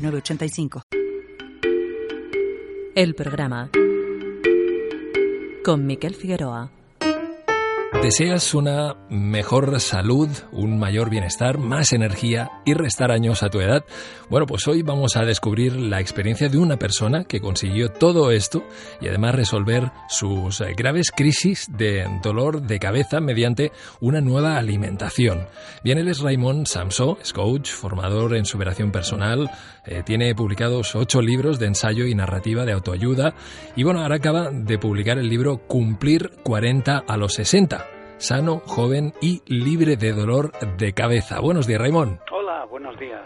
906985. El programa con Miquel Figueroa. ¿Deseas una mejor salud, un mayor bienestar, más energía y restar años a tu edad? Bueno, pues hoy vamos a descubrir la experiencia de una persona que consiguió todo esto y además resolver sus graves crisis de dolor de cabeza mediante una nueva alimentación. Bien, él es Raymond Samso, es coach, formador en superación personal, eh, tiene publicados ocho libros de ensayo y narrativa de autoayuda y bueno, ahora acaba de publicar el libro Cumplir 40 a los 60 sano, joven y libre de dolor de cabeza. Buenos días, Raymond. Hola, buenos días.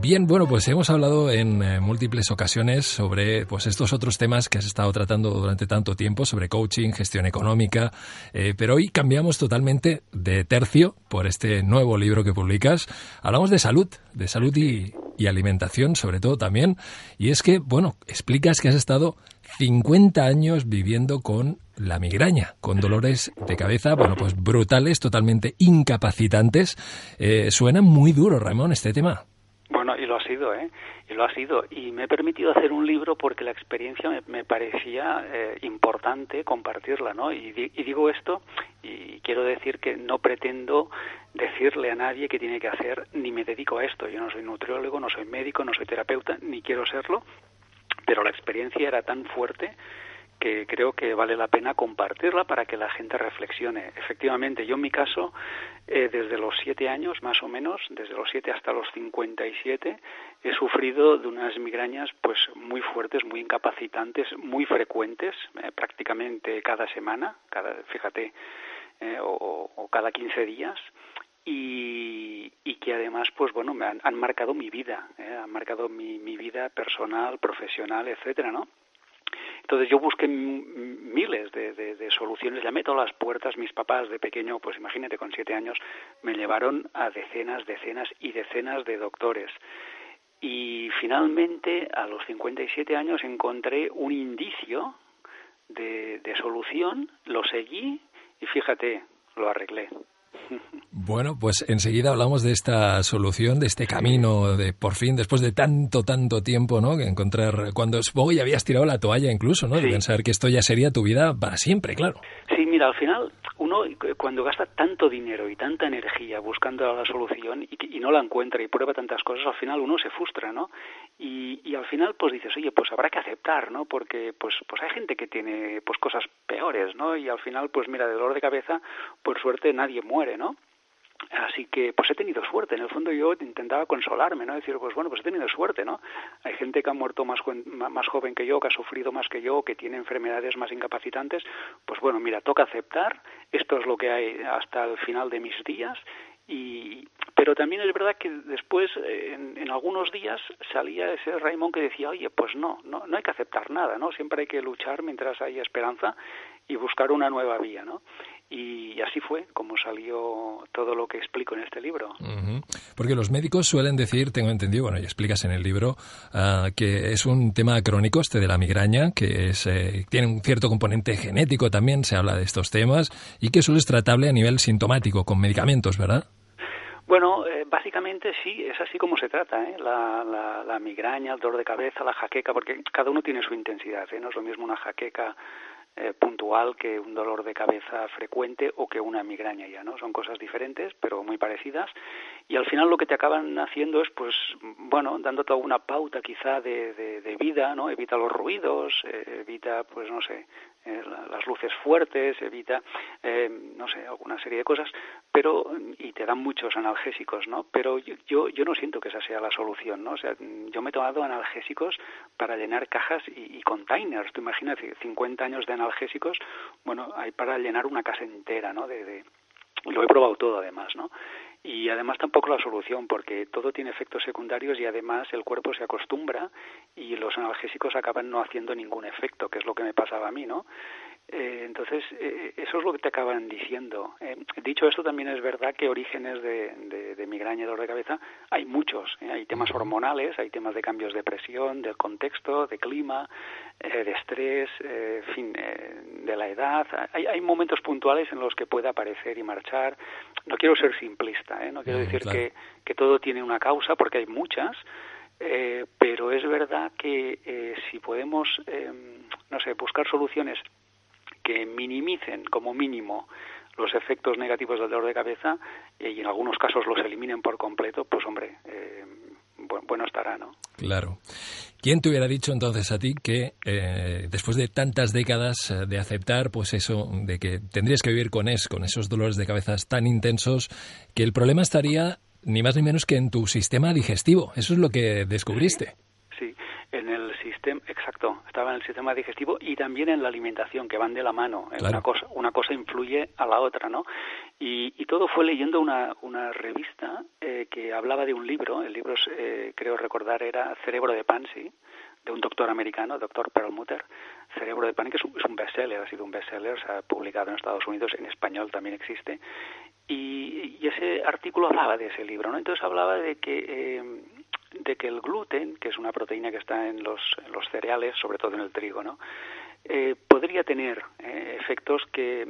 Bien, bueno, pues hemos hablado en eh, múltiples ocasiones sobre pues estos otros temas que has estado tratando durante tanto tiempo, sobre coaching, gestión económica, eh, pero hoy cambiamos totalmente de tercio por este nuevo libro que publicas. Hablamos de salud, de salud y, y alimentación sobre todo también, y es que, bueno, explicas que has estado 50 años viviendo con la migraña, con dolores de cabeza, bueno, pues brutales, totalmente incapacitantes. Eh, suena muy duro, Ramón, este tema. Bueno, y lo ha sido, ¿eh? Y lo ha sido. Y me he permitido hacer un libro porque la experiencia me, parecía eh, importante compartirla, ¿no? Y, y, digo esto y quiero decir que no pretendo decirle a nadie qué tiene que hacer, ni me dedico a esto. Yo no soy nutriólogo, no soy médico, no soy terapeuta, ni quiero serlo. Pero la experiencia era tan fuerte que creo que vale la pena compartirla para que la gente reflexione. Efectivamente, yo en mi caso, eh, desde los siete años más o menos, desde los siete hasta los cincuenta y siete, he sufrido de unas migrañas pues muy fuertes, muy incapacitantes, muy frecuentes, eh, prácticamente cada semana, cada, fíjate, eh, o, cada quince días. Y, que además pues bueno me han, marcado mi vida han marcado mi, mi vida personal profesional etcétera no entonces yo busqué miles de, soluciones, llamé todas las puertas, mis papás de pequeño, pues imagínate, con siete años, me llevaron a decenas, decenas y decenas de doctores. Y finalmente, a los 57 años, encontré un indicio de solución, lo seguí y fíjate, lo arreglé. Bueno, pues enseguida hablamos de esta solución, de este camino, de por fin, después de tanto, tanto tiempo, ¿no? Que encontrar, cuando supongo ya habías tirado la toalla incluso, ¿no? De pensar que esto ya sería tu vida para siempre, claro. Sí, mira, al final uno cuando gasta tanto dinero y tanta energía buscando la solución y, no la encuentra y prueba tantas cosas, al final uno se frustra, ¿no? Y, y, al final pues dices, oye, pues habrá que aceptar, ¿no? Porque pues pues hay gente que tiene pues cosas peores, ¿no? Y al final pues mira, de dolor de cabeza, por suerte nadie muere, ¿no? Así que, pues he tenido suerte. En el fondo yo intentaba consolarme, ¿no? Decir, pues bueno, pues he tenido suerte, ¿no? Hay gente que ha muerto más, más joven que yo, que ha sufrido más que yo, que tiene enfermedades más incapacitantes. Pues bueno, mira, toca aceptar. Esto es lo que hay hasta el final de mis días. Y, pero también es verdad que después, en, en algunos días, salía ese Raymond que decía, oye, pues no, no, no hay que aceptar nada, ¿no? Siempre hay que luchar mientras haya esperanza y buscar una nueva vía, ¿no? Y así fue como salió todo lo que explico en este libro. Porque los médicos suelen decir, tengo entendido, bueno, y explicas en el libro, ah, que es un tema crónico este de la migraña, que es, eh, tiene un cierto componente genético también, se habla de estos temas, y que solo es tratable a nivel sintomático, con medicamentos, ¿verdad? Bueno, eh, básicamente sí, es así como se trata, ¿eh? la, la, la, migraña, el dolor de cabeza, la jaqueca, porque cada uno tiene su intensidad, ¿eh? no es lo mismo una jaqueca eh, puntual que un dolor de cabeza frecuente o que una migraña ya, ¿no? Son cosas diferentes, pero muy parecidas. Y al final lo que te acaban haciendo es, pues, bueno, dándote alguna pauta quizá de, de, vida, ¿no? Evita los ruidos, eh, evita, pues, no sé, eh, las luces fuertes, evita, eh, no sé, alguna serie de cosas, pero, y te dan muchos analgésicos, ¿no? Pero yo, yo no siento que esa sea la solución, ¿no? O sea, yo me he tomado analgésicos para llenar cajas y, containers. Tú imaginas, 50 años de analgésicos, bueno, hay para llenar una casa entera, ¿no? De, de, lo he probado todo además, ¿no? y además tampoco la solución porque todo tiene efectos secundarios y además el cuerpo se acostumbra y los analgésicos acaban no haciendo ningún efecto, que es lo que me pasaba a mí, ¿no? Eh, entonces, eh, eso es lo que te acaban diciendo. Eh, dicho esto, también es verdad que orígenes de, de, migraña y dolor de cabeza hay muchos. Hay temas hormonales, hay temas de cambios de presión, del contexto, de clima, de estrés, fin, de la edad. Hay, hay momentos puntuales en los que puede aparecer y marchar. No quiero ser simplista, no quiero decir que, que todo tiene una causa, porque hay muchas. pero es verdad que si podemos, no sé, buscar soluciones que minimicen como mínimo los efectos negativos del dolor de cabeza eh, y en algunos casos los eliminen por completo, pues hombre, eh, bueno, estará, ¿no? Claro. ¿Quién te hubiera dicho entonces a ti que eh, después de tantas décadas de aceptar, pues eso, de que tendrías que vivir con, es, con esos dolores de cabeza tan intensos, que el problema estaría ni más ni menos que en tu sistema digestivo? Eso es lo que descubriste. En el sistema, exacto, estaba en el sistema digestivo y también en la alimentación, que van de la mano. Eh, una, cosa, una cosa influye a la otra, ¿no? Y, y todo fue leyendo una, una revista eh, que hablaba de un libro, el libro, eh, creo recordar, era Cerebro de Pansy, de un doctor americano, doctor Perlmutter, Cerebro de Pan, que es un, es un bestseller, ha sido un bestseller, se ha publicado en Estados Unidos, en español también existe, y, y ese artículo hablaba de ese libro, ¿no? Entonces hablaba de que eh, de que el gluten, que es una proteína que está en los, cereales, sobre todo en el trigo, ¿no? Eh, podría tener eh, efectos que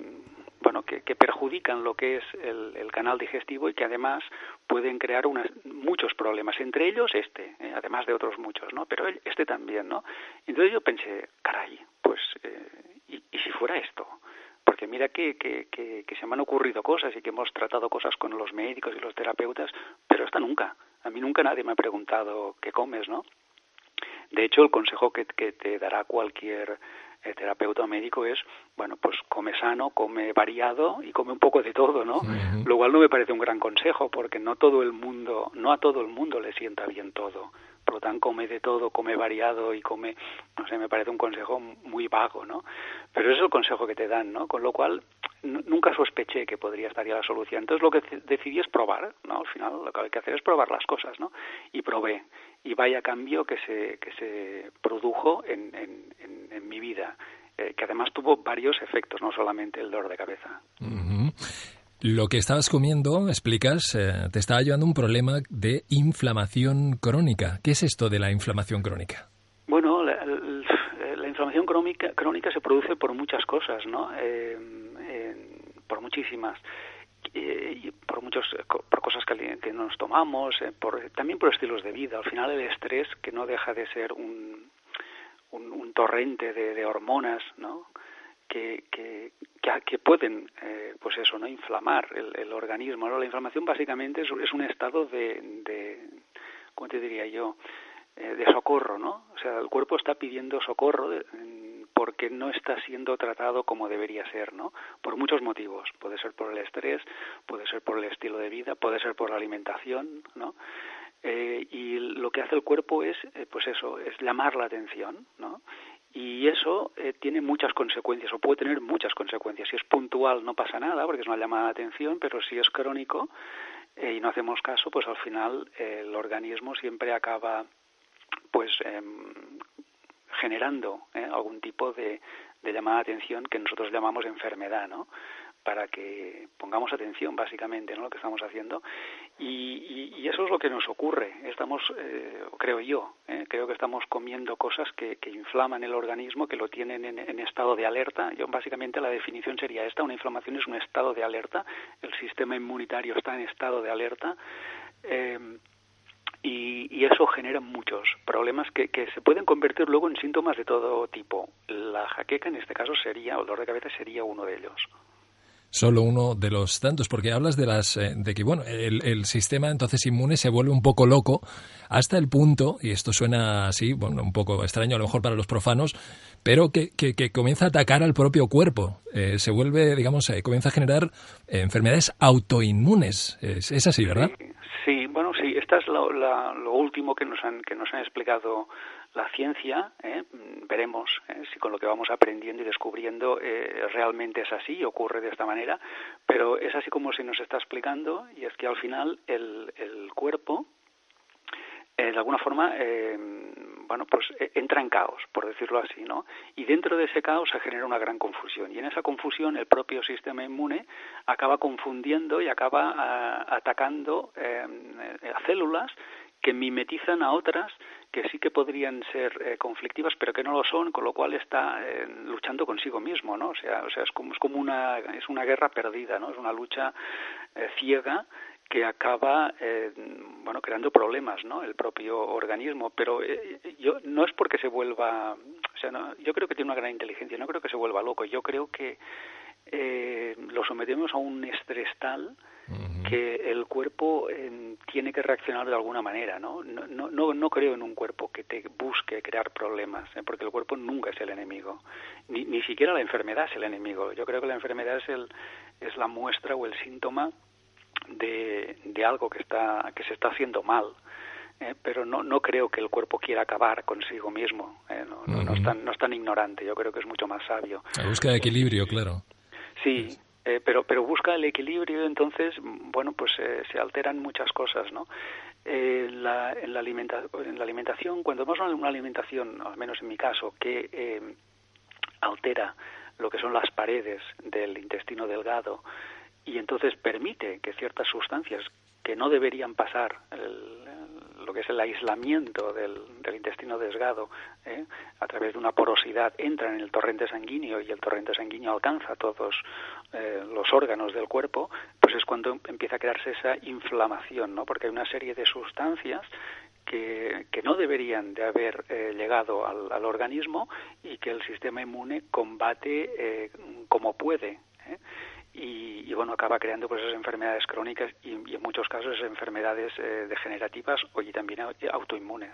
bueno que, perjudican lo que es el, canal digestivo y que además pueden crear unas, muchos problemas entre ellos este eh, además de otros muchos no pero este también no entonces yo pensé caray pues ¿y, y si fuera esto porque mira que, que, que, se me han ocurrido cosas y que hemos tratado cosas con los médicos y los terapeutas, pero esta nunca. A mí nunca nadie me ha preguntado qué comes, ¿no? De hecho, el consejo que, que te dará cualquier eh, terapeuta o médico es, bueno, pues come sano, come variado y come un poco de todo, ¿no? Lo cual no me parece un gran consejo porque no todo el mundo, no a todo el mundo le sienta bien todo por come de todo, come variado y come, no sé, me parece un consejo muy vago, ¿no? Pero es el consejo que te dan, ¿no? Con lo cual nunca sospeché que podría estar ya la solución. Entonces lo que decidí es probar, ¿no? Al final lo que hay que hacer es probar las cosas, ¿no? Y probé. Y vaya cambio que se, que se produjo en, en, en, mi vida, eh, que además tuvo varios efectos, no solamente el dolor de cabeza. Lo que estabas comiendo, explicas, eh, te estaba llevando un problema de inflamación crónica. ¿Qué es esto de la inflamación crónica? Bueno, la, inflamación crónica, crónica se produce por muchas cosas, ¿no? Eh, por muchísimas. y por muchos por cosas que, nos tomamos por, también por estilos de vida al final el estrés que no deja de ser un un, torrente de, de hormonas no que, que, que, pueden, eh, pues eso, no inflamar el, el organismo. La inflamación básicamente es, un estado de, de, ¿cómo te diría yo?, eh, de socorro, ¿no? O sea, el cuerpo está pidiendo socorro porque no está siendo tratado como debería ser, ¿no? Por muchos motivos. Puede ser por el estrés, puede ser por el estilo de vida, puede ser por la alimentación, ¿no? Eh, y lo que hace el cuerpo es, eh, pues eso, es llamar la atención, ¿no? Y eso eh, tiene muchas consecuencias o puede tener muchas consecuencias. Si es puntual no pasa nada porque es una llamada de atención, pero si es crónico eh, y no hacemos caso, pues al final eh, el organismo siempre acaba pues em, generando algún tipo de, de llamada de atención que nosotros llamamos enfermedad, ¿no? Para que pongamos atención básicamente en lo que estamos haciendo. Y, y, eso es lo que nos ocurre. Estamos eh, creo yo eh, creo que estamos comiendo cosas que, que, inflaman el organismo que lo tienen en, en, estado de alerta. Yo básicamente la definición sería esta. Una inflamación es un estado de alerta. El sistema inmunitario está en estado de alerta eh, y, y, eso genera muchos problemas que, que, se pueden convertir luego en síntomas de todo tipo. La jaqueca en este caso sería, o el dolor de cabeza sería uno de ellos solo uno de los tantos, porque hablas de las eh, de que bueno el, sistema entonces inmune se vuelve un poco loco hasta el punto y esto suena así bueno un poco extraño a lo mejor para los profanos, pero que, que, comienza a atacar al propio cuerpo, eh, se vuelve digamos eh, comienza a generar enfermedades autoinmunes, es, así, ¿verdad? Sí, bueno sí, esta es lo último que nos han que nos han explicado la ciencia, ¿eh? veremos ¿eh? si con lo que vamos aprendiendo y descubriendo eh, realmente es así, ocurre de esta manera, pero es así como se nos está explicando y es que al final el, el cuerpo, de alguna forma, bueno, pues entra en caos, por decirlo así, ¿no? Y dentro de ese caos se genera una gran confusión. Y en esa confusión el propio sistema inmune acaba confundiendo y acaba ah, atacando a células que mimetizan a otras que sí que podrían ser eh, conflictivas pero que no lo son con lo cual está eh, luchando consigo mismo no o sea o sea es como es como una es una guerra perdida no es una lucha eh, ciega que acaba bueno creando problemas no el propio organismo. Pero yo no es porque se vuelva o sea no, yo creo que tiene una gran inteligencia no creo que se vuelva loco. Yo creo que lo sometemos a un estrés tal que el cuerpo eh, tiene que reaccionar de alguna manera, ¿no? No, no, no creo en un cuerpo que te busque crear problemas, ¿eh? porque el cuerpo nunca es el enemigo, ni, ni siquiera la enfermedad es el enemigo. Yo creo que la enfermedad es, el, es la muestra o el síntoma de, de algo que, está, que se está haciendo mal. ¿eh? pero no, no creo que el cuerpo quiera acabar consigo mismo. No, no, no, es tan, no es tan ignorante, yo creo que es mucho más sabio. La búsqueda de equilibrio, claro. Sí, eh, pero pero busca el equilibrio entonces bueno pues eh, se alteran muchas cosas no eh, la, en la en la alimentación cuando vemos una alimentación al menos en mi caso que eh, altera lo que son las paredes del intestino delgado y entonces permite que ciertas sustancias que no deberían pasar el, lo que es el aislamiento del, intestino desgado ¿eh? a través de una porosidad entran en el torrente sanguíneo y el torrente sanguíneo alcanza todos eh, los órganos del cuerpo, pues es cuando empieza a crearse esa inflamación, ¿no? Porque hay una serie de sustancias que, que, no deberían de haber eh, llegado al, al, organismo y que el sistema inmune combate como puede. ¿eh? Y, bueno, acaba creando pues esas enfermedades crónicas y, en muchos casos enfermedades eh, degenerativas o y también autoinmunes.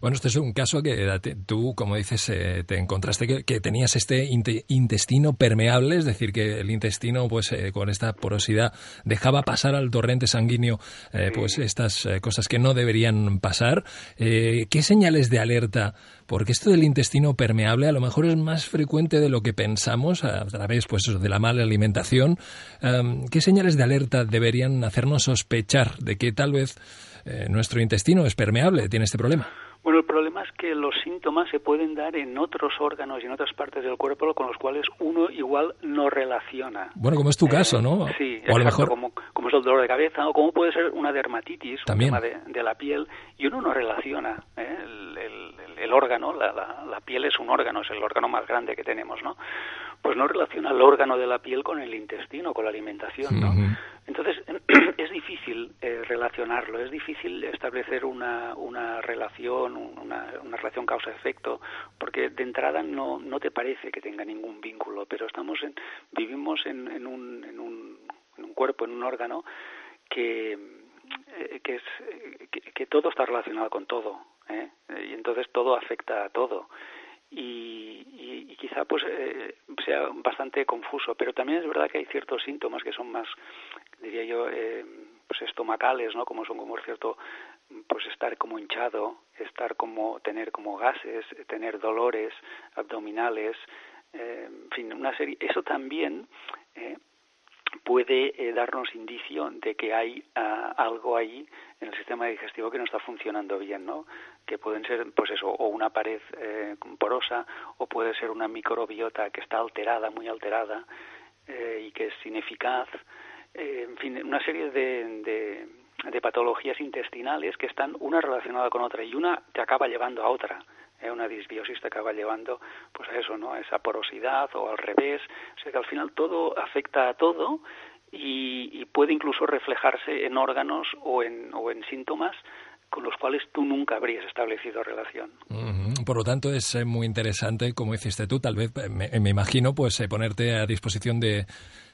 Bueno, este es un caso que tú, como dices, eh, te encontraste que, tenías este intestino permeable, es decir, que el intestino, pues eh, con esta porosidad, dejaba pasar al torrente sanguíneo pues estas cosas que no deberían pasar. ¿Qué señales de alerta porque esto del intestino permeable a lo mejor es más frecuente de lo que pensamos a través pues, de la mala alimentación. ¿Qué señales de alerta deberían hacernos sospechar de que tal vez eh, nuestro intestino es permeable, tiene este problema? Bueno, el problema es que los síntomas se pueden dar en otros órganos y en otras partes del cuerpo con los cuales uno igual no relaciona. Bueno, como es tu caso, ¿no? Sí, o a lo mejor... como, como, es el dolor de cabeza o como puede ser una dermatitis, También. un tema de, la piel, y uno no relaciona ¿eh? el, el, órgano, la, la, la, piel es un órgano, es el órgano más grande que tenemos, ¿no? Pues no relaciona el órgano de la piel con el intestino, con la alimentación, ¿no? Entonces, es difícil eh, relacionarlo, es difícil establecer una, una relación, una, una relación causa-efecto, porque de entrada no, no te parece que tenga ningún vínculo, pero estamos en, vivimos en, en, un, en, un, en un cuerpo, en un órgano que, eh, que, es, que, que, todo está relacionado con todo, ¿eh? y entonces todo afecta a todo y, y, quizá pues eh, sea bastante confuso. Pero también es verdad que hay ciertos síntomas que son más diría yo eh, pues estomacales no como son como cierto pues estar como hinchado estar como tener como gases tener dolores abdominales eh, en fin una serie. Eso también eh, puede eh, darnos indicio de que hay uh, algo ahí en el sistema digestivo que no está funcionando bien, ¿no? Que pueden ser, pues eso, o una pared eh, porosa, o puede ser una microbiota que está alterada, muy alterada, eh, y que es ineficaz. Eh, en fin, una serie de, de, de patologías intestinales que están una relacionada con otra y una te acaba llevando a otra. ¿Eh? una disbiosis te acaba llevando pues a eso, ¿no? A esa porosidad o al revés. O sea que al final todo afecta a todo y, y puede incluso reflejarse en órganos o en, o en síntomas con los cuales tú nunca habrías establecido relación. Por lo tanto, es eh, muy interesante, como hiciste tú, tal vez, me, me imagino, pues eh, ponerte a disposición de,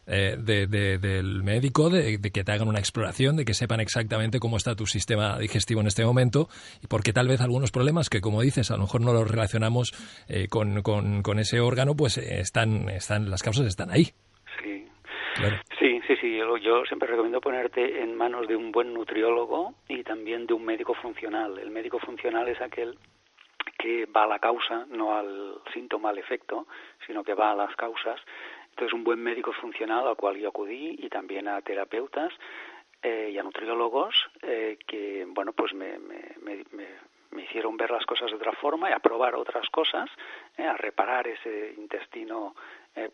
eh, de, de, del médico, de, de, que te hagan una exploración, de que sepan exactamente cómo está tu sistema digestivo en este momento y porque tal vez algunos problemas que, como dices, a lo mejor no los relacionamos eh, con, con, con, ese órgano, pues están, están, las causas están ahí. Sí. Sí, sí. Yo, yo, siempre recomiendo ponerte en manos de un buen nutriólogo y también de un médico funcional. El médico funcional es aquel que va a la causa, no al síntoma, al efecto, sino que va a las causas. Entonces, un buen médico funcional al cual yo acudí y también a terapeutas eh, y a nutriólogos eh, que, bueno, pues me, me, me, hicieron ver las cosas de otra forma y a probar otras cosas, eh, a reparar ese intestino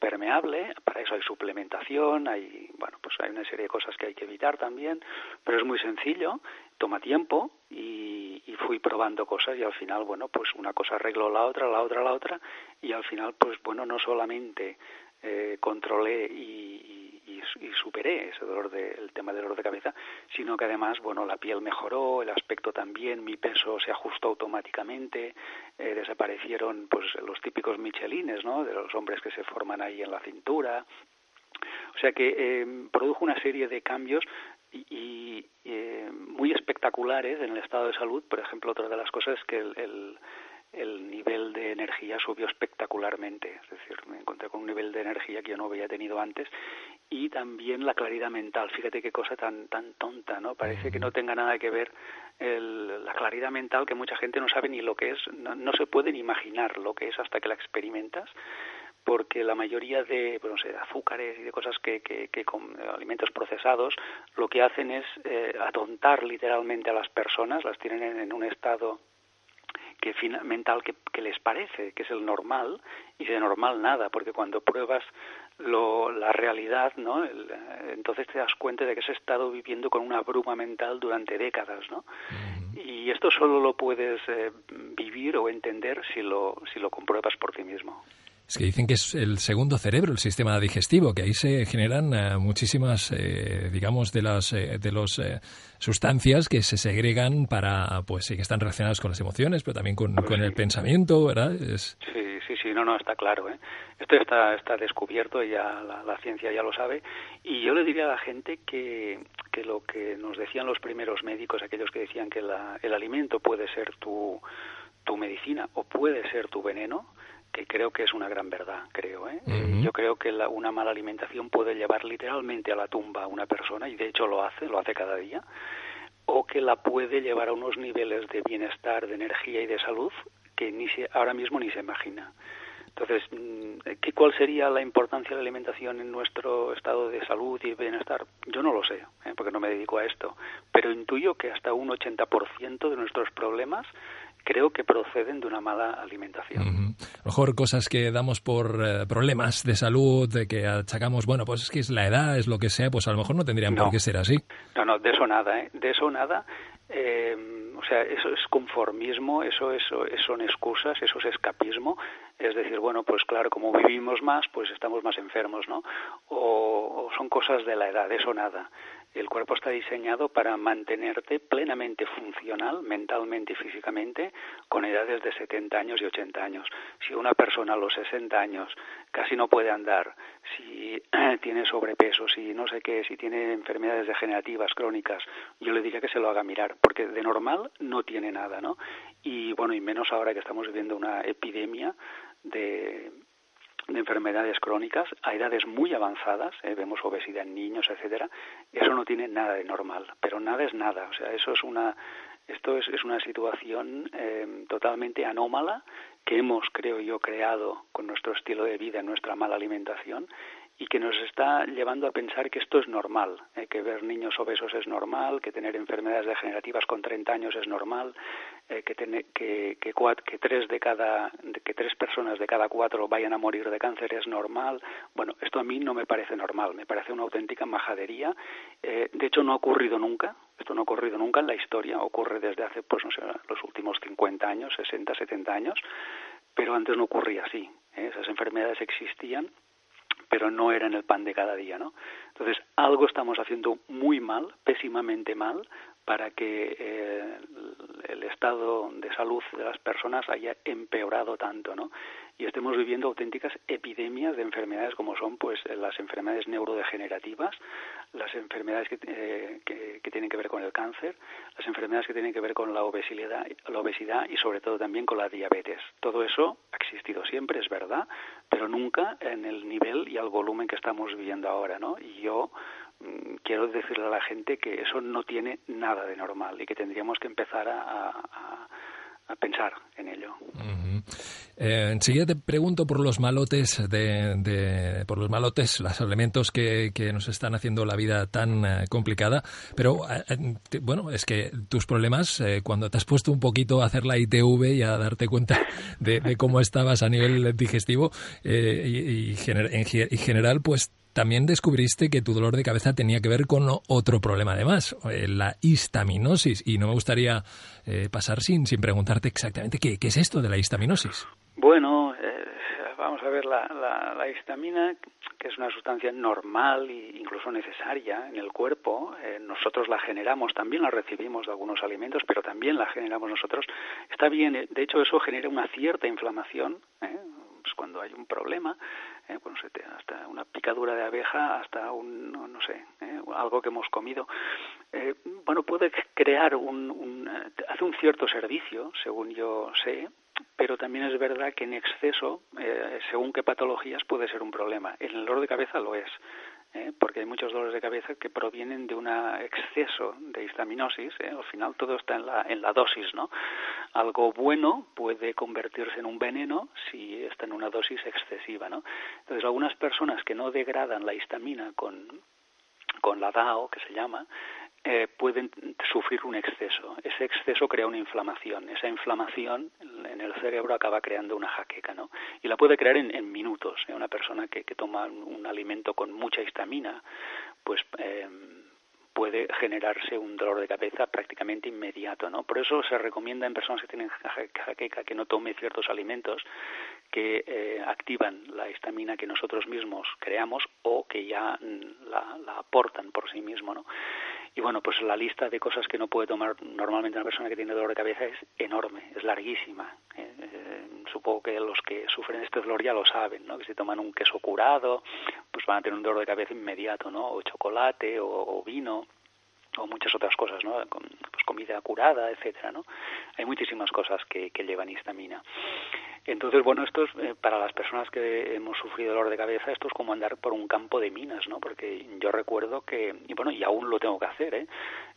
permeable. Para eso hay suplementación, hay, bueno, pues hay una serie de cosas que hay que evitar también, pero es muy sencillo, toma tiempo y, y fui probando cosas y al final, bueno, pues una cosa arregló la otra, la otra, la otra y al final, pues bueno, no solamente eh, controlé y, y, y, superé ese dolor de, el tema del dolor de cabeza, sino que además, bueno, la piel mejoró, el aspecto también, mi peso se ajustó automáticamente, eh, desaparecieron pues los típicos michelines, ¿no? De los hombres que se forman ahí en la cintura. O sea que eh, produjo una serie de cambios y, y eh, muy espectaculares en el estado de salud. Por ejemplo, otra de las cosas es que el, el el nivel de energía subió espectacularmente, es decir, me encontré con un nivel de energía que yo no había tenido antes y también la claridad mental, fíjate qué cosa tan tan tonta, ¿no? Parece que no tenga nada que ver el, la claridad mental que mucha gente no sabe ni lo que es, no, no se puede ni imaginar lo que es hasta que la experimentas porque la mayoría de, pues no sé, azúcares y de cosas que, que, que con alimentos procesados lo que hacen es eh, atontar literalmente a las personas, las tienen en, en un estado que mental que, que, les parece, que es el normal, y de normal nada, porque cuando pruebas lo, la realidad, ¿no? El, entonces te das cuenta de que has estado viviendo con una bruma mental durante décadas, ¿no? Y esto solo lo puedes eh, vivir o entender si lo, si lo compruebas por ti mismo. Es que dicen que es el segundo cerebro, el sistema digestivo, que ahí se generan uh, muchísimas, eh, digamos, de las eh, de los eh, sustancias que se segregan para, pues sí, que están relacionadas con las emociones, pero también con, con el pensamiento, ¿verdad? Es... Sí, no, no, está claro. ¿eh? Esto está, está descubierto y ya la, la, ciencia ya lo sabe. Y yo le diría a la gente que, que lo que nos decían los primeros médicos, aquellos que decían que la, el alimento puede ser tu, tu medicina o puede ser tu veneno, que creo que es una gran verdad, creo. ¿eh? Uh -huh. Yo creo que la, una mala alimentación puede llevar literalmente a la tumba a una persona, y de hecho lo hace, lo hace cada día, o que la puede llevar a unos niveles de bienestar, de energía y de salud que ni se, ahora mismo ni se imagina. Entonces, ¿qué, ¿cuál sería la importancia de la alimentación en nuestro estado de salud y bienestar? Yo no lo sé, ¿eh? porque no me dedico a esto, pero intuyo que hasta un 80% de nuestros problemas creo que proceden de una mala alimentación. Uh -huh. A lo mejor cosas que damos por eh, problemas de salud, de que achacamos, bueno, pues es que es la edad, es lo que sea, pues a lo mejor no tendrían no. por qué ser así. No, no, de eso nada, ¿eh? De eso nada. Eh, o sea, eso es conformismo, eso, eso, eso son excusas, eso es escapismo. Es decir, bueno, pues claro, como vivimos más, pues estamos más enfermos, ¿no? O, son cosas de la edad, eso nada. El cuerpo está diseñado para mantenerte plenamente funcional, mentalmente y físicamente, con edades de 70 años y 80 años. Si una persona a los 60 años casi no puede andar, si tiene sobrepeso, si no sé qué, si tiene enfermedades degenerativas crónicas, yo le diría que se lo haga mirar, porque de normal no tiene nada, ¿no? Y bueno, y menos ahora que estamos viviendo una epidemia de de enfermedades crónicas a edades muy avanzadas, eh, vemos obesidad en niños, etcétera, eso no tiene nada de normal, pero nada es nada, o sea, eso es una esto es, es una situación eh, totalmente anómala que hemos, creo yo, creado con nuestro estilo de vida, nuestra mala alimentación y que nos está llevando a pensar que esto es normal, eh, que ver niños obesos es normal, que tener enfermedades degenerativas con 30 años es normal, eh, que, que, que, que, tres de cada, que tres personas de cada cuatro vayan a morir de cáncer es normal. Bueno, esto a mí no me parece normal, me parece una auténtica majadería. Eh, de hecho, no ha ocurrido nunca, esto no ha ocurrido nunca en la historia, ocurre desde hace, pues no sé, los últimos 50 años, 60, 70 años, pero antes no ocurría así. ¿eh? Esas enfermedades existían pero no era en el pan de cada día, ¿no? Entonces, algo estamos haciendo muy mal, pésimamente mal, para que eh, el estado de salud de las personas haya empeorado tanto, ¿no? Y estemos viviendo auténticas epidemias de enfermedades como son, pues, las enfermedades neurodegenerativas, las enfermedades que, eh, que, que, tienen que ver con el cáncer, las enfermedades que tienen que ver con la obesidad, la obesidad y sobre todo también con la diabetes. Todo eso ha existido siempre, es verdad, pero nunca en el nivel y al volumen que estamos viviendo ahora, ¿no? Y yo quiero decirle a la gente que eso no tiene nada de normal y que tendríamos que empezar a, a, pensar en ello. Eh, enseguida te pregunto por los malotes de, por los malotes, los elementos que, que, nos están haciendo la vida tan eh, complicada. Pero eh, bueno, es que tus problemas cuando te has puesto un poquito a hacer la ITV y a darte cuenta de, cómo estabas a nivel digestivo y, y, en general, pues también descubriste que tu dolor de cabeza tenía que ver con otro problema además, eh, la histaminosis. Y no me gustaría eh, pasar sin, sin preguntarte exactamente qué, es esto de la histaminosis. Bueno, eh, vamos a ver, la, la, histamina, que es una sustancia normal e incluso necesaria en el cuerpo, nosotros la generamos, también la recibimos de algunos alimentos, pero también la generamos nosotros. Está bien, de hecho eso genera una cierta inflamación, pues cuando hay un problema, eh, bueno, hasta una picadura de abeja, hasta un, no, sé, eh, algo que hemos comido, eh, bueno, puede crear un, un, hace un cierto servicio, según yo sé, pero también es verdad que en exceso, según qué patologías, puede ser un problema. El dolor de cabeza lo es. ¿Eh? porque hay muchos dolores de cabeza que provienen de un exceso de histaminosis. ¿eh? Al final todo está en la, en la dosis, ¿no? Algo bueno puede convertirse en un veneno si está en una dosis excesiva, ¿no? Entonces, algunas personas que no degradan la histamina con, con la DAO, que se llama, eh, pueden sufrir un exceso. Ese exceso crea una inflamación. Esa inflamación en el cerebro acaba creando una jaqueca, ¿no? Y la puede crear en, minutos. ¿eh? Una persona que, que, toma un, alimento con mucha histamina, pues eh, puede generarse un dolor de cabeza prácticamente inmediato, ¿no? Por eso se recomienda en personas que tienen jaqueca que no tome ciertos alimentos que eh, activan la histamina que nosotros mismos creamos o que ya mm, la, la, aportan por sí mismo, ¿no? Y bueno, pues la lista de cosas que no puede tomar normalmente una persona que tiene dolor de cabeza es enorme, es larguísima. ¿eh? Eh, supongo que los que sufren este dolor ya lo saben, ¿no? Que si toman un queso curado, pues van a tener un dolor de cabeza inmediato, ¿no? O chocolate o, vino o muchas otras cosas, ¿no? Pues comida curada, etcétera, ¿no? Hay muchísimas cosas que, que llevan histamina. Entonces, bueno, esto es eh, para las personas que hemos sufrido dolor de cabeza, esto es como andar por un campo de minas, ¿no? Porque yo recuerdo que, y bueno, y aún lo tengo que hacer, ¿eh?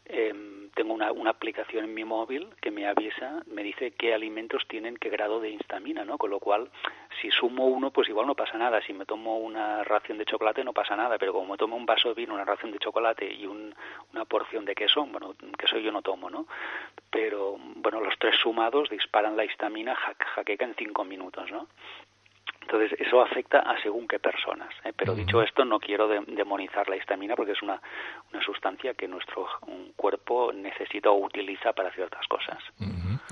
Em, tengo una, una, aplicación en mi móvil que me avisa, me dice qué alimentos tienen qué grado de histamina, ¿no? Con lo cual, si sumo uno, pues igual no pasa nada. Si me tomo una ración de chocolate no pasa nada, pero como me tomo un vaso de vino, una ración de chocolate y una porción de queso, bueno, queso yo no tomo, ¿no? Pero, bueno, los tres sumados disparan la histamina jaqueca en cinco minutos, ¿no? Entonces, eso afecta a según qué personas. ¿eh? Pero dicho esto, no quiero demonizar la histamina porque es una, una sustancia que nuestro cuerpo necesita o utiliza para ciertas cosas.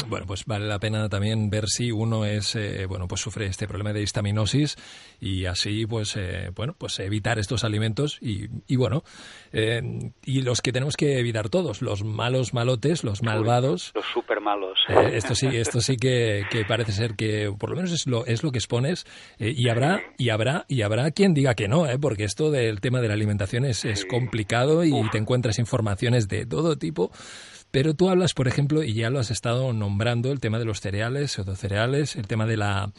Bueno, pues vale la pena también ver si uno es, eh, bueno, pues sufre este problema de histaminosis y así, pues, eh, bueno, pues evitar estos alimentos y, y bueno, y los que tenemos que evitar todos, los malos malotes, los malvados. los super malos. esto sí, esto sí que, que, parece ser que, por lo menos es lo, es lo que expones eh, y habrá y habrá y habrá quien diga que no, ¿eh? porque esto del tema de la alimentación es, es complicado y te encuentras informaciones de todo tipo. Pero tú hablas, por ejemplo, y ya lo has estado nombrando, el tema de los cereales, cereales, el tema de la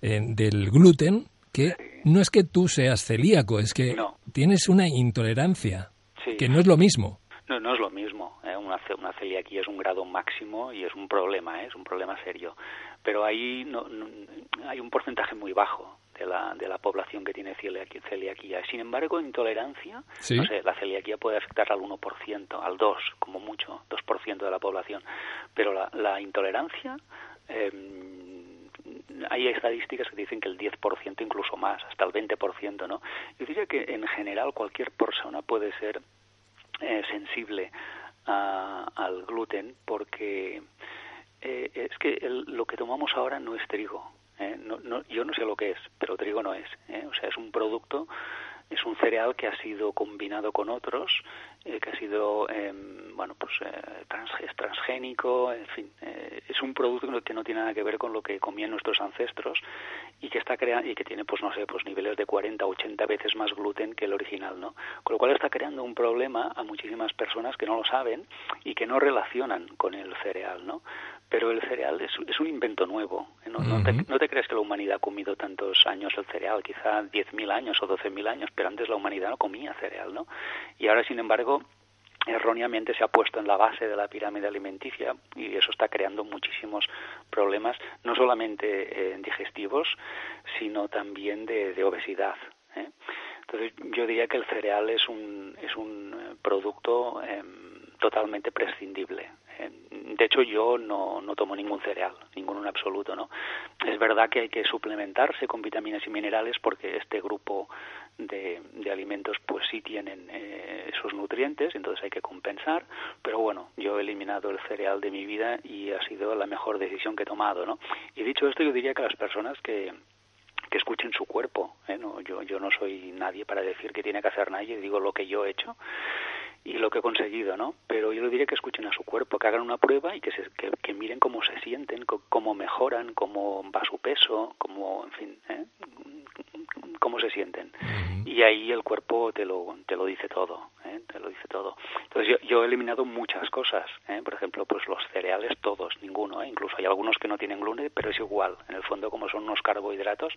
eh, del gluten, que no es que tú seas celíaco, es que tienes una intolerancia, que no es lo mismo. No, no es lo mismo. ¿eh? Una, una celiaquía es un grado máximo y es un problema, ¿eh? es un problema serio. Pero ahí no, hay un porcentaje muy bajo de la, de la población que tiene celiaquía. Sin embargo, intolerancia, no sé, la celiaquía puede afectar al 1%, al 2%, como mucho, 2% de la población. Pero la, la intolerancia, eh, hay estadísticas que dicen que el 10%, incluso más, hasta el 20%, ¿no? Yo diría que en general cualquier persona puede ser eh, sensible al gluten porque eh, es que lo que tomamos ahora no es trigo. Eh, no, yo no sé lo que es, pero trigo no es. O sea, es un producto es un cereal que ha sido combinado con otros, eh, que ha sido, em, bueno, pues eh, es transgénico, en fin, eh, es un producto que no tiene nada que ver con lo que comían nuestros ancestros y que está creando y que tiene, pues no sé, pues niveles de 40, 80 veces más gluten que el original, ¿no? Con lo cual está creando un problema a muchísimas personas que no lo saben y que no relacionan con el cereal, ¿no? Pero el cereal es, es un invento nuevo. ¿eh? No, no, te, no, te, crees que la humanidad ha comido tantos años el cereal, quizá 10.000 años o 12.000 años, pero antes la humanidad no comía cereal, ¿no? Y ahora, sin embargo, erróneamente se ha puesto en la base de la pirámide alimenticia y eso está creando muchísimos problemas, no solamente eh, digestivos, sino también de, obesidad. ¿eh? Entonces yo diría que el cereal es un, es un producto em, totalmente prescindible. De hecho, yo no, no tomo ningún cereal, ninguno en absoluto, ¿no? Es verdad que hay que suplementarse con vitaminas y minerales porque este grupo de, de alimentos pues sí tienen eh, esos nutrientes, entonces hay que compensar, pero bueno, yo he eliminado el cereal de mi vida y ha sido la mejor decisión que he tomado, ¿no? Y dicho esto, yo diría que las personas que, que escuchen su cuerpo. ¿eh? No, yo, yo no soy nadie para decir que tiene que hacer nadie, digo lo que yo he hecho y lo que he conseguido, ¿no? Pero yo le diría que escuchen a su cuerpo, que hagan una prueba y que, se, que, miren cómo se sienten, cómo mejoran, cómo va su peso, cómo, en fin, ¿eh? cómo se sienten. Y ahí el cuerpo te lo, te lo dice todo, ¿eh? te lo dice todo. Entonces yo, yo he eliminado muchas cosas, ¿eh? por ejemplo, pues los cereales todos, ninguno, ¿eh? incluso hay algunos que no tienen gluten, pero es igual, en el fondo como son unos carbohidratos,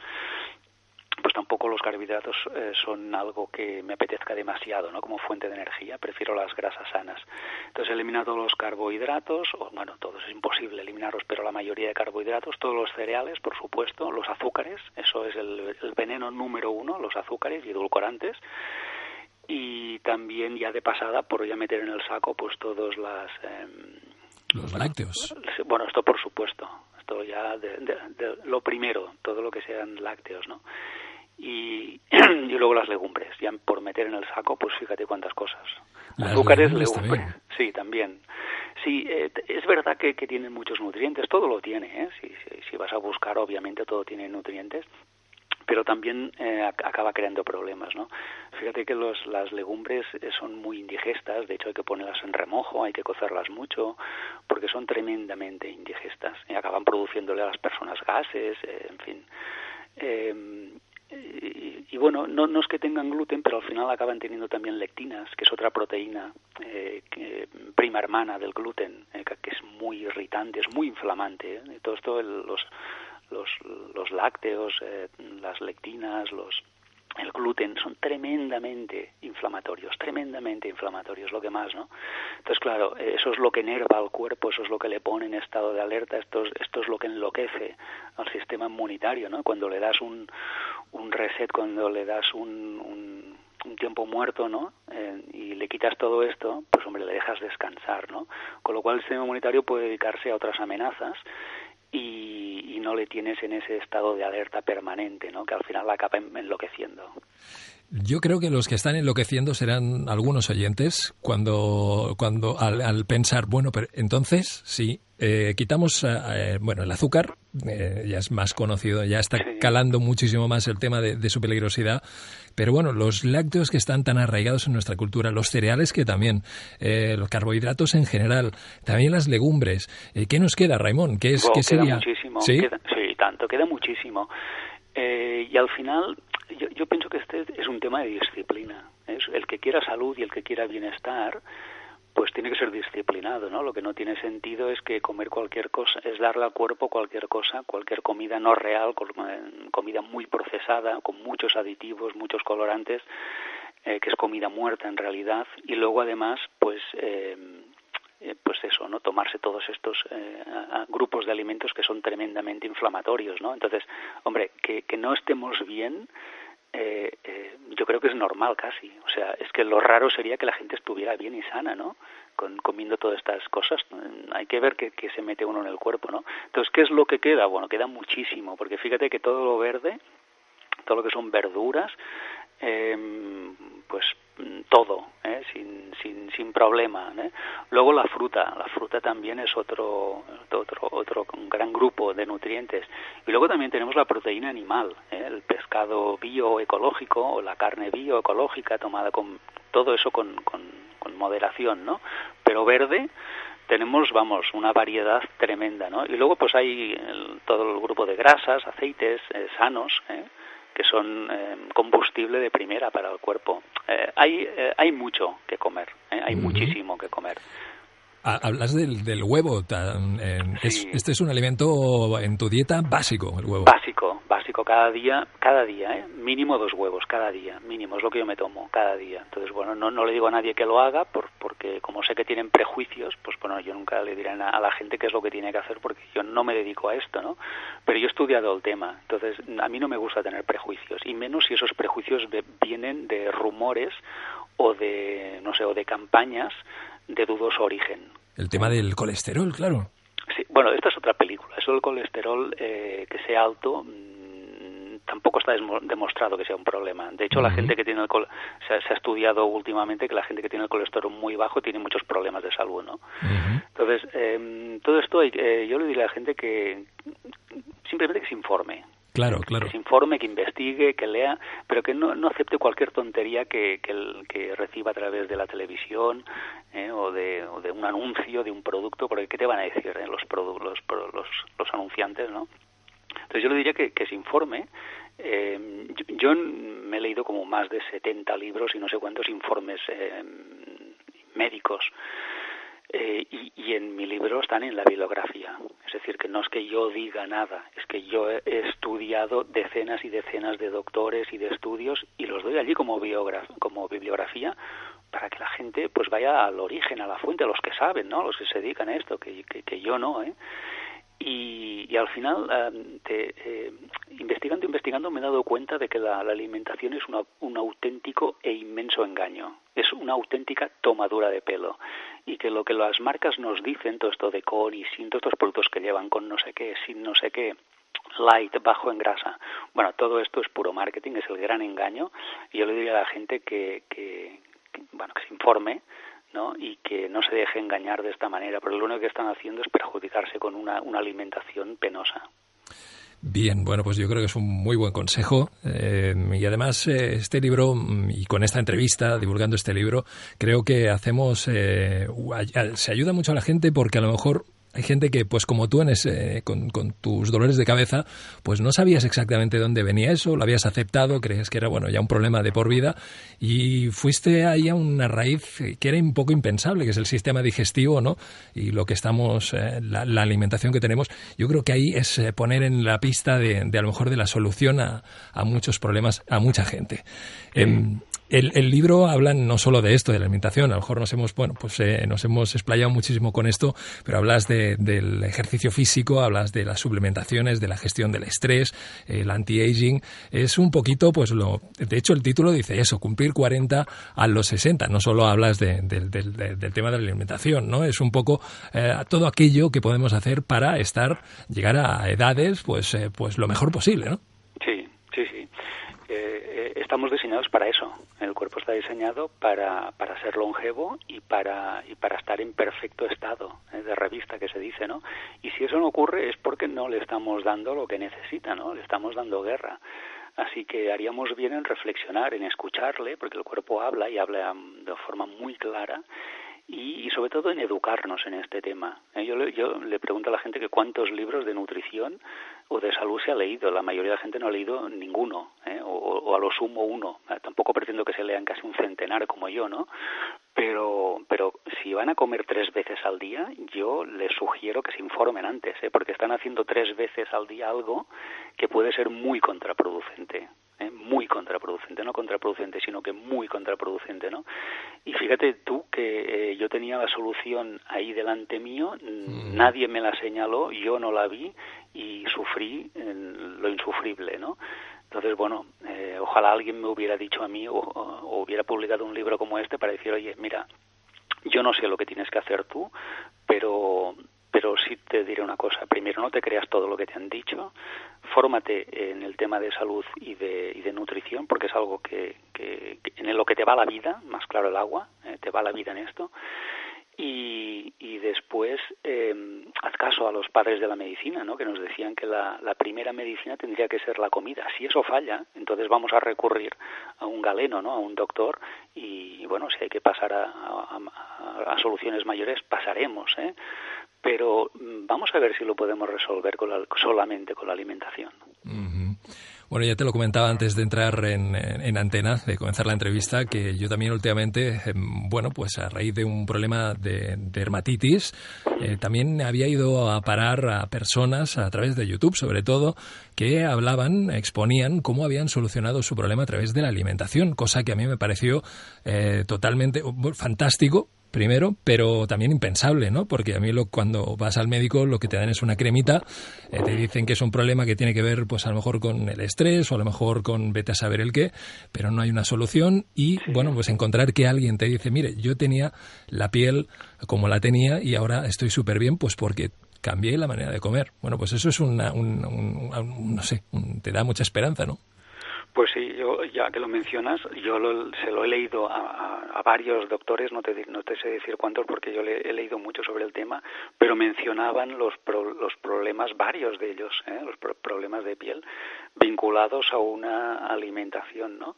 pues tampoco los carbohidratos eh, son algo que me apetezca demasiado, ¿no? Como fuente de energía, prefiero las grasas sanas. Entonces he eliminado los carbohidratos, o bueno, todos es imposible eliminarlos, pero la mayoría de carbohidratos, todos los cereales, por supuesto, los azúcares, eso es el, veneno número uno, los azúcares y edulcorantes, y también ya de pasada, por ya meter en el saco, pues todos las... Em, los lácteos. Bueno, esto por supuesto, esto ya de, lo primero, todo lo que sean lácteos, ¿no? Y, y luego las legumbres, ya por meter en el saco, pues fíjate cuántas cosas. Azúcares, legumbres, sí, también. Sí, eh, es verdad que, que tienen muchos nutrientes, todo lo tiene, ¿eh? Si, si, vas a buscar, obviamente todo tiene nutrientes, pero también eh, acaba creando problemas, ¿no? Fíjate que los, las legumbres eh, son muy indigestas, de hecho hay que ponerlas en remojo, hay que cocerlas mucho, porque son tremendamente indigestas y acaban produciéndole a las personas gases, en fin. Eh, y, bueno, no, no, es que tengan gluten, pero al final acaban teniendo también lectinas, que es otra proteína eh, prima hermana del gluten, eh, que es muy irritante, es muy inflamante. ¿eh? Todo esto, los, los, los lácteos, eh, las lectinas, los el gluten son tremendamente inflamatorios, tremendamente inflamatorios, lo que más, ¿no? Entonces, claro, eso es lo que enerva al cuerpo, eso es lo que le pone en estado de alerta, esto es, esto es lo que enloquece al sistema inmunitario, ¿no? Cuando le das un, un reset, cuando le das un, un, tiempo muerto, ¿no? Eh, y le quitas todo esto, pues hombre, le dejas descansar, ¿no? Con lo cual el sistema inmunitario puede dedicarse a otras amenazas y, y, no le tienes en ese estado de alerta permanente, ¿no? que al final la acaba enloqueciendo. Yo creo que los que están enloqueciendo serán algunos oyentes cuando, cuando al, pensar, bueno, pero entonces, sí, eh, quitamos, eh, eh, bueno, el azúcar, ya es más conocido, ya está calando muchísimo más el tema de, su peligrosidad, pero bueno, los lácteos que están tan arraigados en nuestra cultura, los cereales que también, los carbohidratos en general, también las legumbres, ¿qué nos queda, Raimón? ¿Qué, es, ¿qué sería? Muchísimo, ¿Sí? sí, tanto, queda muchísimo. y al final yo, yo pienso que este es un tema de disciplina. Es el que quiera salud y el que quiera bienestar, pues tiene que ser disciplinado, ¿no? Lo que no tiene sentido es que comer cualquier cosa, es darle al cuerpo cualquier cosa, cualquier comida no real, comida muy procesada, con muchos aditivos, muchos colorantes, eh, que es comida muerta en realidad, y luego además, pues eh, eh, pues eso, ¿no? Tomarse todos estos eh, grupos de alimentos que son tremendamente inflamatorios, ¿no? Entonces, hombre, que, que no estemos bien, eh, eh, yo creo que es normal casi. O sea, es que lo raro sería que la gente estuviera bien y sana, ¿no? Con, comiendo todas estas cosas. Hay que ver qué, se mete uno en el cuerpo, ¿no? Entonces, ¿qué es lo que queda? Bueno, queda muchísimo, porque fíjate que todo lo verde, todo lo que son verduras, eh, pues todo, ¿eh? sin, sin, sin problema. ¿eh? Luego la fruta, la fruta también es otro, otro, otro gran grupo de nutrientes. Y luego también tenemos la proteína animal, ¿eh? el pescado bioecológico o la carne bioecológica tomada con todo eso con, con, con moderación, ¿no? Pero verde tenemos, vamos, una variedad tremenda, ¿no? Y luego pues hay todo el grupo de grasas, aceites sanos, ¿eh? Que son eh, combustible de primera para el cuerpo. Eh, hay, eh, hay mucho que comer, hay muchísimo que comer. Hablas del, del huevo. este es un alimento en tu dieta básico, el huevo. Básico, básico. Cada día, cada día, ¿eh? mínimo dos huevos, cada día. Mínimo, es lo que yo me tomo, cada día. Entonces, bueno, no, no le digo a nadie que lo haga por, porque como sé que tienen prejuicios, pues bueno, yo nunca le diré a la gente qué es lo que tiene que hacer porque yo no me dedico a esto, ¿no? Pero yo he estudiado el tema. Entonces, a mí no me gusta tener prejuicios. Y menos si esos prejuicios vienen de rumores o de, no sé, o de campañas de dudoso origen. El tema del colesterol, claro. Sí, bueno, esta es otra película. Eso del colesterol eh, que sea alto tampoco está demostrado que sea un problema. De hecho, la gente que tiene el se, ha, estudiado últimamente que la gente que tiene el colesterol muy bajo tiene muchos problemas de salud, ¿no? Entonces, em, todo esto eh, yo le diría a la gente que simplemente que se informe, Claro, claro. Que se informe, que investigue, que lea, pero que no, no acepte cualquier tontería que, que, reciba a través de la televisión eh, o, de, o de un anuncio de un producto, porque ¿qué te van a decir eh, los, los, los, los anunciantes, no? Entonces yo le diría que, que informe. Eh, yo, me he leído como más de 70 libros y no sé cuántos informes eh, médicos eh, y, en mi libro están en la bibliografía. Es decir, que no es que yo diga nada, es que yo he estudiado decenas y decenas de doctores y de estudios y los doy allí como, bibliografía para que la gente pues vaya al origen, a la fuente, a los que saben, ¿no? los que se dedican a esto, que, que, yo no. ¿eh? Y, al final, eh, eh, investigando, investigando, me he dado cuenta de que la, alimentación es un auténtico e inmenso engaño. Es una auténtica tomadura de pelo. Y que lo que las marcas nos dicen, todo esto de con y sin, todos estos productos que llevan con no sé qué, sin no sé qué, light, bajo en grasa. Bueno, todo esto es puro marketing, es el gran engaño. Y yo le diría a la gente que, que bueno, que se informe ¿no? y que no se deje engañar de esta manera, pero lo único que están haciendo es perjudicarse con una, una alimentación penosa. Bien, bueno, pues yo creo que es un muy buen consejo eh, y además eh, este libro y con esta entrevista, divulgando este libro, creo que hacemos, eh, se ayuda mucho a la gente porque a lo mejor hay gente que, pues como tú, en ese, con, tus dolores de cabeza, pues no sabías exactamente dónde venía eso, lo habías aceptado, crees que era, bueno, ya un problema de por vida, y fuiste ahí a una raíz que era un poco impensable, que es el sistema digestivo, ¿no? Y lo que estamos, eh, la, alimentación que tenemos, yo creo que ahí es eh, poner en la pista de, de, a lo mejor de la solución a, a muchos problemas, a mucha gente. Em, el, libro habla no solo de esto, de la alimentación, a lo mejor nos hemos, bueno, pues eh, nos hemos explayado muchísimo con esto, pero hablas de, del ejercicio físico, hablas de las suplementaciones, de la gestión del estrés, el anti-aging, es un poquito, pues lo, de hecho el título dice eso, cumplir 40 a los 60, no solo hablas de, del tema de la alimentación, ¿no? Es un poco eh, todo aquello que podemos hacer para estar, llegar a edades, pues, eh, pues lo mejor posible, ¿no? Estamos diseñados para eso. El cuerpo está diseñado para, para ser longevo y para, y para estar en perfecto estado ¿eh? de revista, que se dice, ¿no? Y si eso no ocurre es porque no le estamos dando lo que necesita, ¿no? Le estamos dando guerra. Así que haríamos bien en reflexionar, en escucharle, porque el cuerpo habla y habla de forma muy clara y, sobre todo en educarnos en este tema. ¿eh? Yo, le, yo le pregunto a la gente que cuántos libros de nutrición o de salud se ha leído. La mayoría de la gente no ha leído ninguno, ¿eh? o, a lo sumo uno. ¿eh? Tampoco pretendo que se lean casi un centenar como yo, ¿no? Pero, pero si van a comer tres veces al día, yo les sugiero que se informen antes, porque están haciendo tres veces al día algo que puede ser muy contraproducente. ¿Eh? muy contraproducente, no contraproducente, sino que muy contraproducente, ¿no? Y fíjate tú que eh, yo tenía la solución ahí delante mío, mm. nadie me la señaló, yo no la vi y sufrí lo insufrible, ¿no? Entonces, bueno, eh, ojalá alguien me hubiera dicho a mí o, o, hubiera publicado un libro como este para decir, oye, mira, yo no sé lo que tienes que hacer tú, pero pero sí te diré una cosa. Primero, no te creas todo lo que te han dicho. Fórmate en el tema de salud y de, y de nutrición, porque es algo que, que, en lo que te va la vida, más claro el agua, eh, te va la vida en esto. Y, y después, eh, haz caso a los padres de la medicina, ¿no? que nos decían que la, la, primera medicina tendría que ser la comida. Si eso falla, entonces vamos a recurrir a un galeno, ¿no? a un doctor, y bueno, si hay que pasar a, a, a soluciones mayores, pasaremos. ¿eh? Pero mm, vamos a ver si lo podemos resolver con solamente con la alimentación. Bueno, ya te lo comentaba antes de entrar en, antena, de comenzar la entrevista, que yo también últimamente, em, bueno, pues a raíz de un problema de, dermatitis, eh, también había ido a parar a personas a través de YouTube, sobre todo, que hablaban, exponían cómo habían solucionado su problema a través de la alimentación, cosa que a mí me pareció eh, totalmente fantástico, primero, pero también impensable, ¿no? Porque a mí lo, cuando vas al médico lo que te dan es una cremita, eh, te dicen que es un problema que tiene que ver pues a lo mejor con el estrés o a lo mejor con vete a saber el qué, pero no hay una solución y bueno, pues encontrar que alguien te dice, mire, yo tenía la piel como la tenía y ahora estoy súper bien pues porque cambié la manera de comer. Bueno, pues eso es una, un, no sé, te da mucha esperanza, ¿no? Pues sí, yo ya que lo mencionas, yo se lo he leído a, varios doctores, no te, no te sé decir cuántos porque yo le, he leído mucho sobre el tema, pero mencionaban los, los problemas, varios de ellos, ¿eh? los problemas de piel vinculados a una alimentación, ¿no?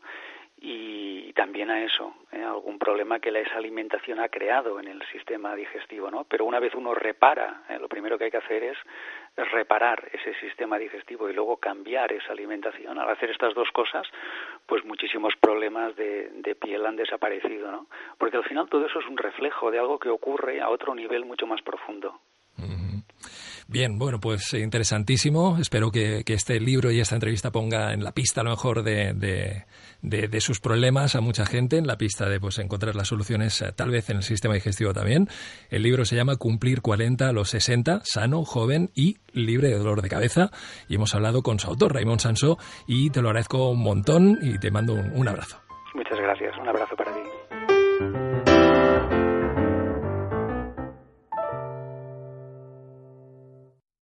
y también a eso, ¿eh? algún problema que esa alimentación ha creado en el sistema digestivo, ¿no? Pero una vez uno repara, ¿eh? lo primero que hay que hacer es, reparar ese sistema digestivo y luego cambiar esa alimentación. Al hacer estas dos cosas, pues muchísimos problemas de, de piel han desaparecido, ¿no? Porque al final todo eso es un reflejo de algo que ocurre a otro nivel mucho más profundo. Bien, bueno, pues interesantísimo. Espero que, este libro y esta entrevista ponga en la pista a lo mejor de, de, sus problemas a mucha gente, en la pista de pues encontrar las soluciones eh, tal vez en el sistema digestivo también. El libro se llama Cumplir 40 a los 60, sano, joven y libre de dolor de cabeza. Y hemos hablado con su autor, Raymond Sansó, y te lo agradezco un montón y te mando un, un abrazo. Muchas gracias, un abrazo para.